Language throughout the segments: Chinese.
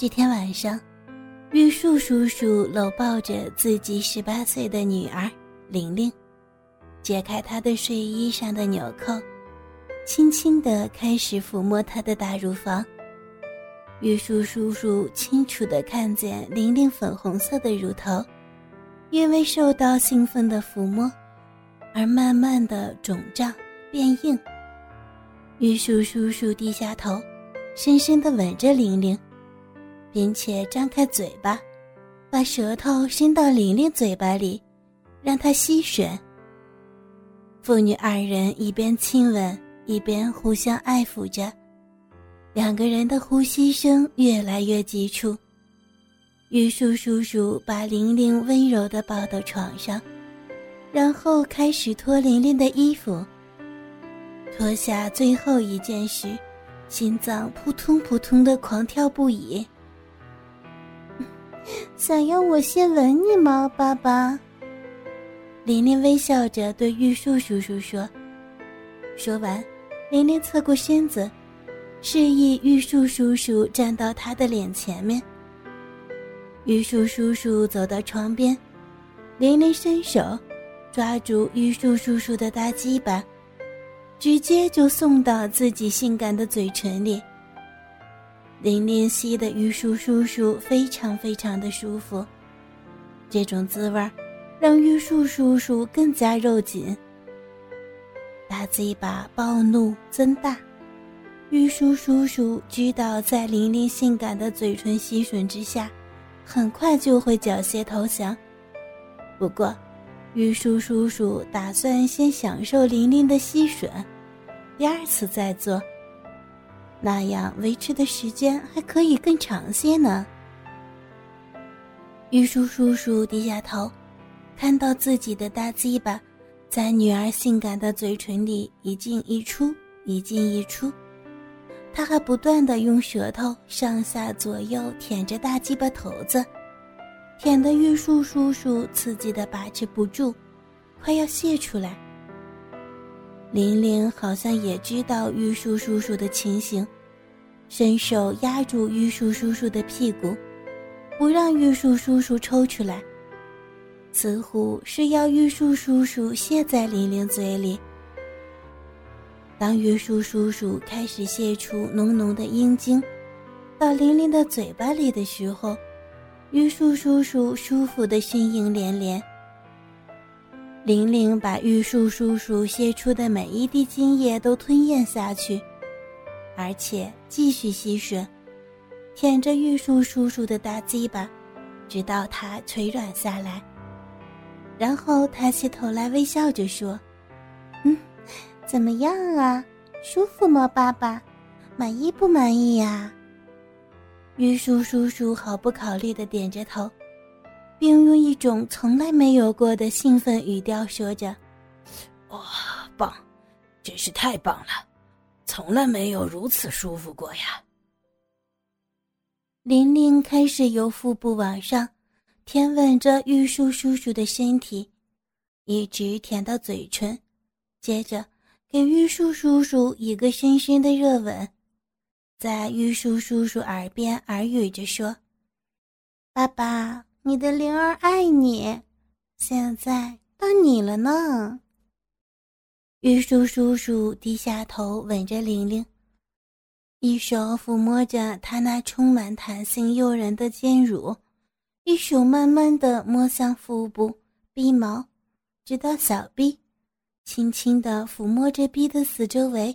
这天晚上，玉树叔叔搂抱着自己十八岁的女儿玲玲，解开她的睡衣上的纽扣，轻轻地开始抚摸她的大乳房。玉树叔叔清楚地看见玲玲粉红色的乳头，因为受到兴奋的抚摸，而慢慢的肿胀变硬。玉树叔叔低下头，深深地吻着玲玲。并且张开嘴巴，把舌头伸到玲玲嘴巴里，让她吸吮。父女二人一边亲吻，一边互相爱抚着，两个人的呼吸声越来越急促。玉树叔叔把玲玲温柔地抱到床上，然后开始脱玲玲的衣服。脱下最后一件时，心脏扑通扑通的狂跳不已。想要我先吻你吗，爸爸？玲玲微笑着对玉树叔叔说。说完，玲玲侧过身子，示意玉树叔叔站到她的脸前面。玉树叔叔走到床边，玲玲伸手抓住玉树叔叔的大鸡巴，直接就送到自己性感的嘴唇里。玲玲吸的玉树叔叔非常非常的舒服，这种滋味让玉树叔叔更加肉紧。大嘴巴暴怒增大，玉树叔叔知道在玲玲性感的嘴唇吸吮之下，很快就会缴械投降。不过，玉树叔叔打算先享受玲玲的吸吮，第二次再做。那样维持的时间还可以更长些呢。玉树叔叔低下头，看到自己的大鸡巴在女儿性感的嘴唇里一进一出，一进一出。他还不断的用舌头上下左右舔着大鸡巴头子，舔得玉树叔叔刺激的把持不住，快要泄出来。玲玲好像也知道玉树叔叔的情形，伸手压住玉树叔叔的屁股，不让玉树叔叔抽出来，似乎是要玉树叔叔泄在玲玲嘴里。当玉树叔叔开始泄出浓浓的阴茎到玲玲的嘴巴里的时候，玉树叔叔舒服的呻吟连连。玲玲把玉树叔叔泄出的每一滴精液都吞咽下去，而且继续吸吮，舔着玉树叔叔的大鸡巴，直到他垂软下来。然后抬起头来，微笑着说：“嗯，怎么样啊？舒服吗，爸爸？满意不满意呀？”玉树叔叔毫不考虑的点着头。并用一种从来没有过的兴奋语调说着：“哇，棒，真是太棒了，从来没有如此舒服过呀！”玲玲开始由腹部往上舔吻着玉树叔叔的身体，一直舔到嘴唇，接着给玉树叔叔一个深深的热吻，在玉树叔叔耳边耳语着说：“爸爸。”你的灵儿爱你，现在到你了呢。玉树叔叔低下头吻着玲玲，一手抚摸着她那充满弹性诱人的肩乳，一手慢慢的摸向腹部、鼻毛，直到小臂，轻轻的抚摸着逼的四周围。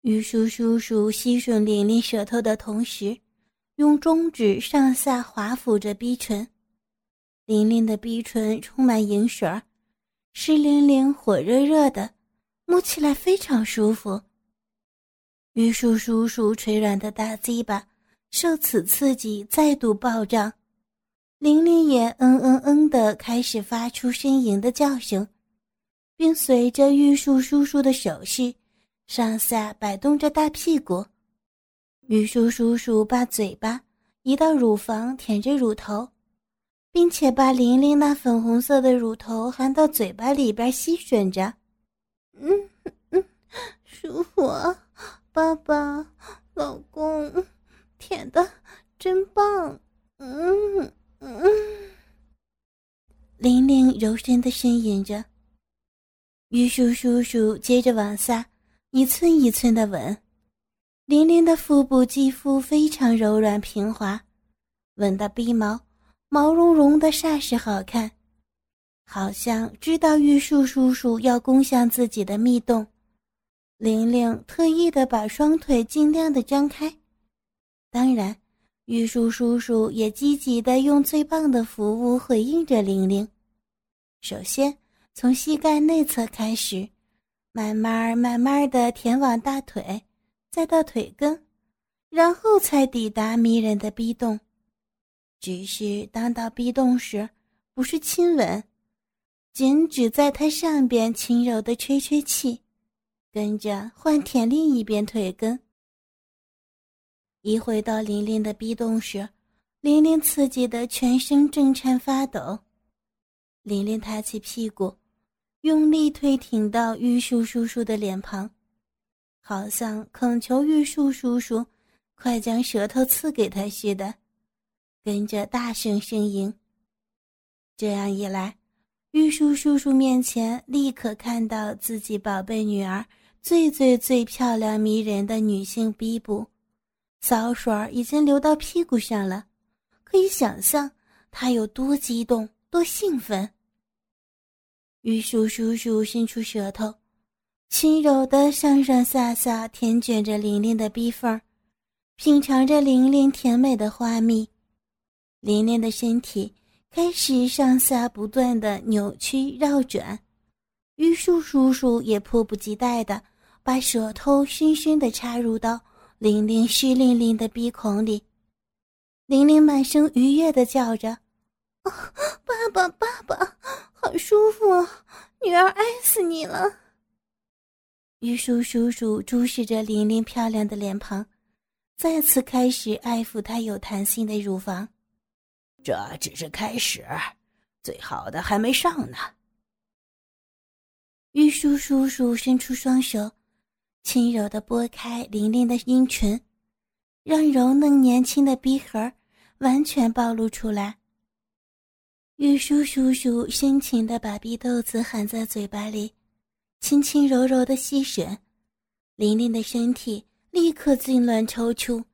玉树叔叔吸吮玲玲舌头的同时。用中指上下划抚着逼唇，玲玲的逼唇充满银水儿，湿淋淋、火热热的，摸起来非常舒服。玉树叔叔垂软的大鸡巴受此刺激再度暴涨，玲玲也嗯嗯嗯的开始发出呻吟的叫声，并随着玉树叔叔的手势上下摆动着大屁股。玉树叔叔把嘴巴移到乳房，舔着乳头，并且把玲玲那粉红色的乳头含到嘴巴里边吸吮着。嗯嗯，舒服啊，爸爸，老公，舔的真棒！嗯嗯。玲玲柔声的呻吟着。玉树叔叔接着往下一寸一寸的吻，玲玲的腹部肌肤非常柔软平滑，吻到鼻毛毛茸茸的，煞是好看，好像知道玉树叔叔要攻向自己的蜜洞。玲玲特意的把双腿尽量的张开，当然，玉树叔叔也积极的用最棒的服务回应着玲玲。首先。从膝盖内侧开始，慢慢慢慢的舔往大腿，再到腿根，然后才抵达迷人的逼洞。只是当到壁洞时，不是亲吻，仅只在它上边轻柔的吹吹气，跟着换舔另一边腿根。一回到玲玲的壁洞时，玲玲刺激的全身震颤发抖。玲玲抬起屁股。用力推挺到玉树叔叔的脸庞，好像恳求玉树叔叔快将舌头刺给他似的，跟着大声呻吟。这样一来，玉树叔叔面前立刻看到自己宝贝女儿最最最漂亮迷人的女性逼部，骚水儿已经流到屁股上了，可以想象他有多激动、多兴奋。玉树叔叔伸出舌头，轻柔的上上下下舔卷着玲玲的逼缝，品尝着玲玲甜美的花蜜。玲玲的身体开始上下不断的扭曲绕转，玉树叔叔也迫不及待的把舌头深深的插入到玲玲湿淋淋的鼻孔里。玲玲满声愉悦的叫着：“爸爸，爸爸！”好舒服，女儿爱死你了。玉树叔叔注视着玲玲漂亮的脸庞，再次开始爱抚她有弹性的乳房。这只是开始，最好的还没上呢。玉树叔叔伸出双手，轻柔的拨开玲玲的阴唇，让柔嫩年轻的逼核完全暴露出来。玉树叔叔深情的把鼻豆子含在嘴巴里，轻轻柔柔的吸吮，玲玲的身体立刻痉挛抽搐，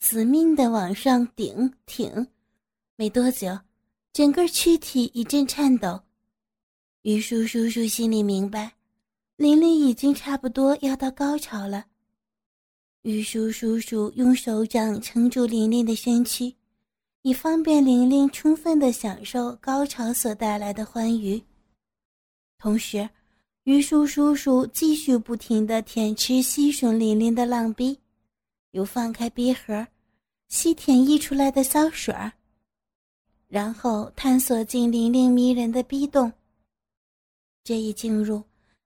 死命的往上顶挺。没多久，整个躯体一阵颤抖。玉树叔叔心里明白，玲玲已经差不多要到高潮了。玉树叔叔用手掌撑住玲玲的身躯。以方便玲玲充分的享受高潮所带来的欢愉。同时，榆树叔叔继续不停的舔吃吸吮玲玲的浪逼，又放开逼盒，吸舔溢出来的骚水儿，然后探索进玲玲迷人的逼洞。这一进入，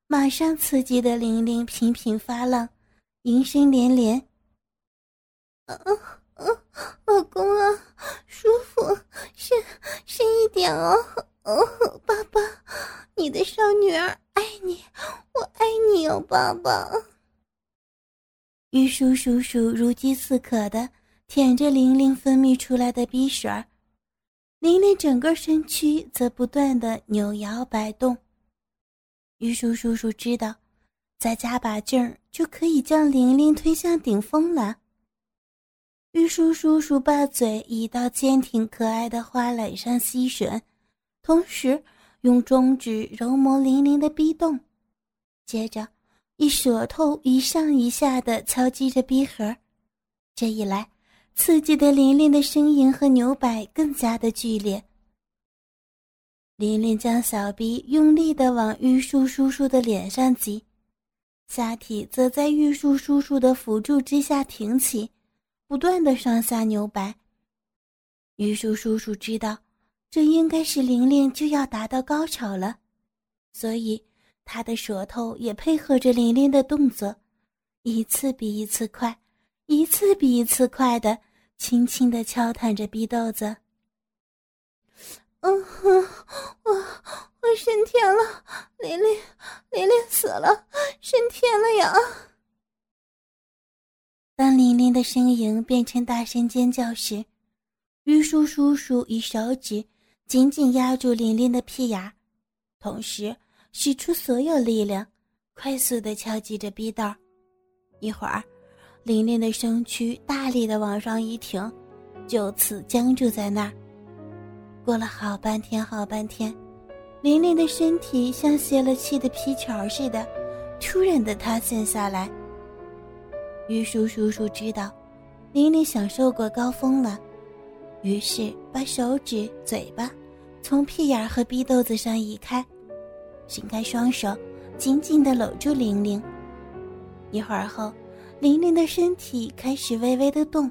马上刺激的玲玲频频发浪，吟声连连。嗯嗯。老公啊，舒服，深深一点哦。哦，爸爸，你的小女儿爱你，我爱你哦，爸爸。玉树叔叔如饥似渴的舔着玲玲分泌出来的鼻水儿，玲玲整个身躯则不断的扭摇摆动。玉树叔叔知道，再加把劲儿就可以将玲玲推向顶峰了。玉树叔叔把嘴移到坚挺可爱的花蕾上吸吮，同时用中指揉磨玲玲的逼洞，接着一舌头一上一下的敲击着逼核。这一来，刺激的玲玲的呻吟和扭摆更加的剧烈。玲玲将小臂用力的往玉树叔叔的脸上挤，下体则在玉树叔叔的辅助之下挺起。不断的上下扭摆，玉树叔叔知道，这应该是玲玲就要达到高潮了，所以他的舌头也配合着玲玲的动作，一次比一次快，一次比一次快的轻轻的敲弹着逼豆子。嗯哼，我我升天了，玲玲玲玲死了，升天了呀！当玲玲的呻吟变成大声尖叫时，于叔叔叔以手指紧紧压住玲玲的屁眼，同时使出所有力量，快速的敲击着逼道。一会儿，玲玲的身躯大力的往上一挺，就此僵住在那儿。过了好半天，好半天，玲玲的身体像泄了气的皮球似的，突然的塌陷下来。玉树叔叔知道，玲玲享受过高峰了，于是把手指、嘴巴从屁眼和逼豆子上移开，伸开双手，紧紧的搂住玲玲。一会儿后，玲玲的身体开始微微的动。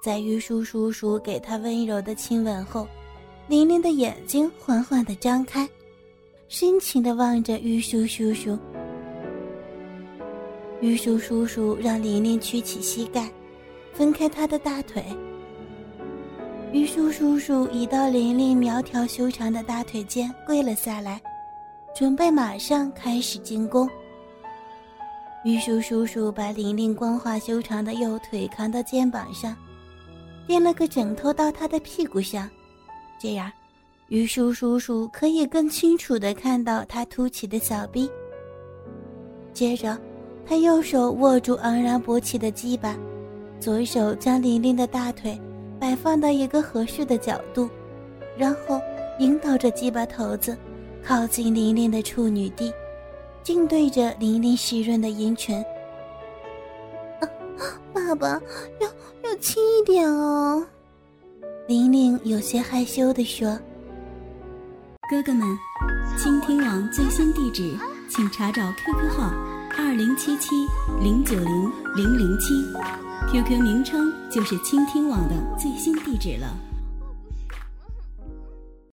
在玉树叔叔给她温柔的亲吻后，玲玲的眼睛缓缓的张开，深情的望着玉树叔叔。玉树叔叔让玲玲屈起膝盖，分开她的大腿。玉树叔叔移到玲玲苗条修长的大腿间，跪了下来，准备马上开始进攻。玉树叔叔把玲玲光滑修长的右腿扛到肩膀上，垫了个枕头到她的屁股上，这样，玉树叔叔可以更清楚地看到她凸起的小臂。接着，他右手握住昂然勃起的鸡巴，左手将玲玲的大腿摆放到一个合适的角度，然后引导着鸡巴头子靠近玲玲的处女地。竟对着玲玲湿润的阴唇，爸爸要要轻一点哦。玲玲有些害羞地说：“哥哥们，倾听网最新地址，请查找 QQ 号二零七七零九零零零七，QQ 名称就是倾听网的最新地址了。”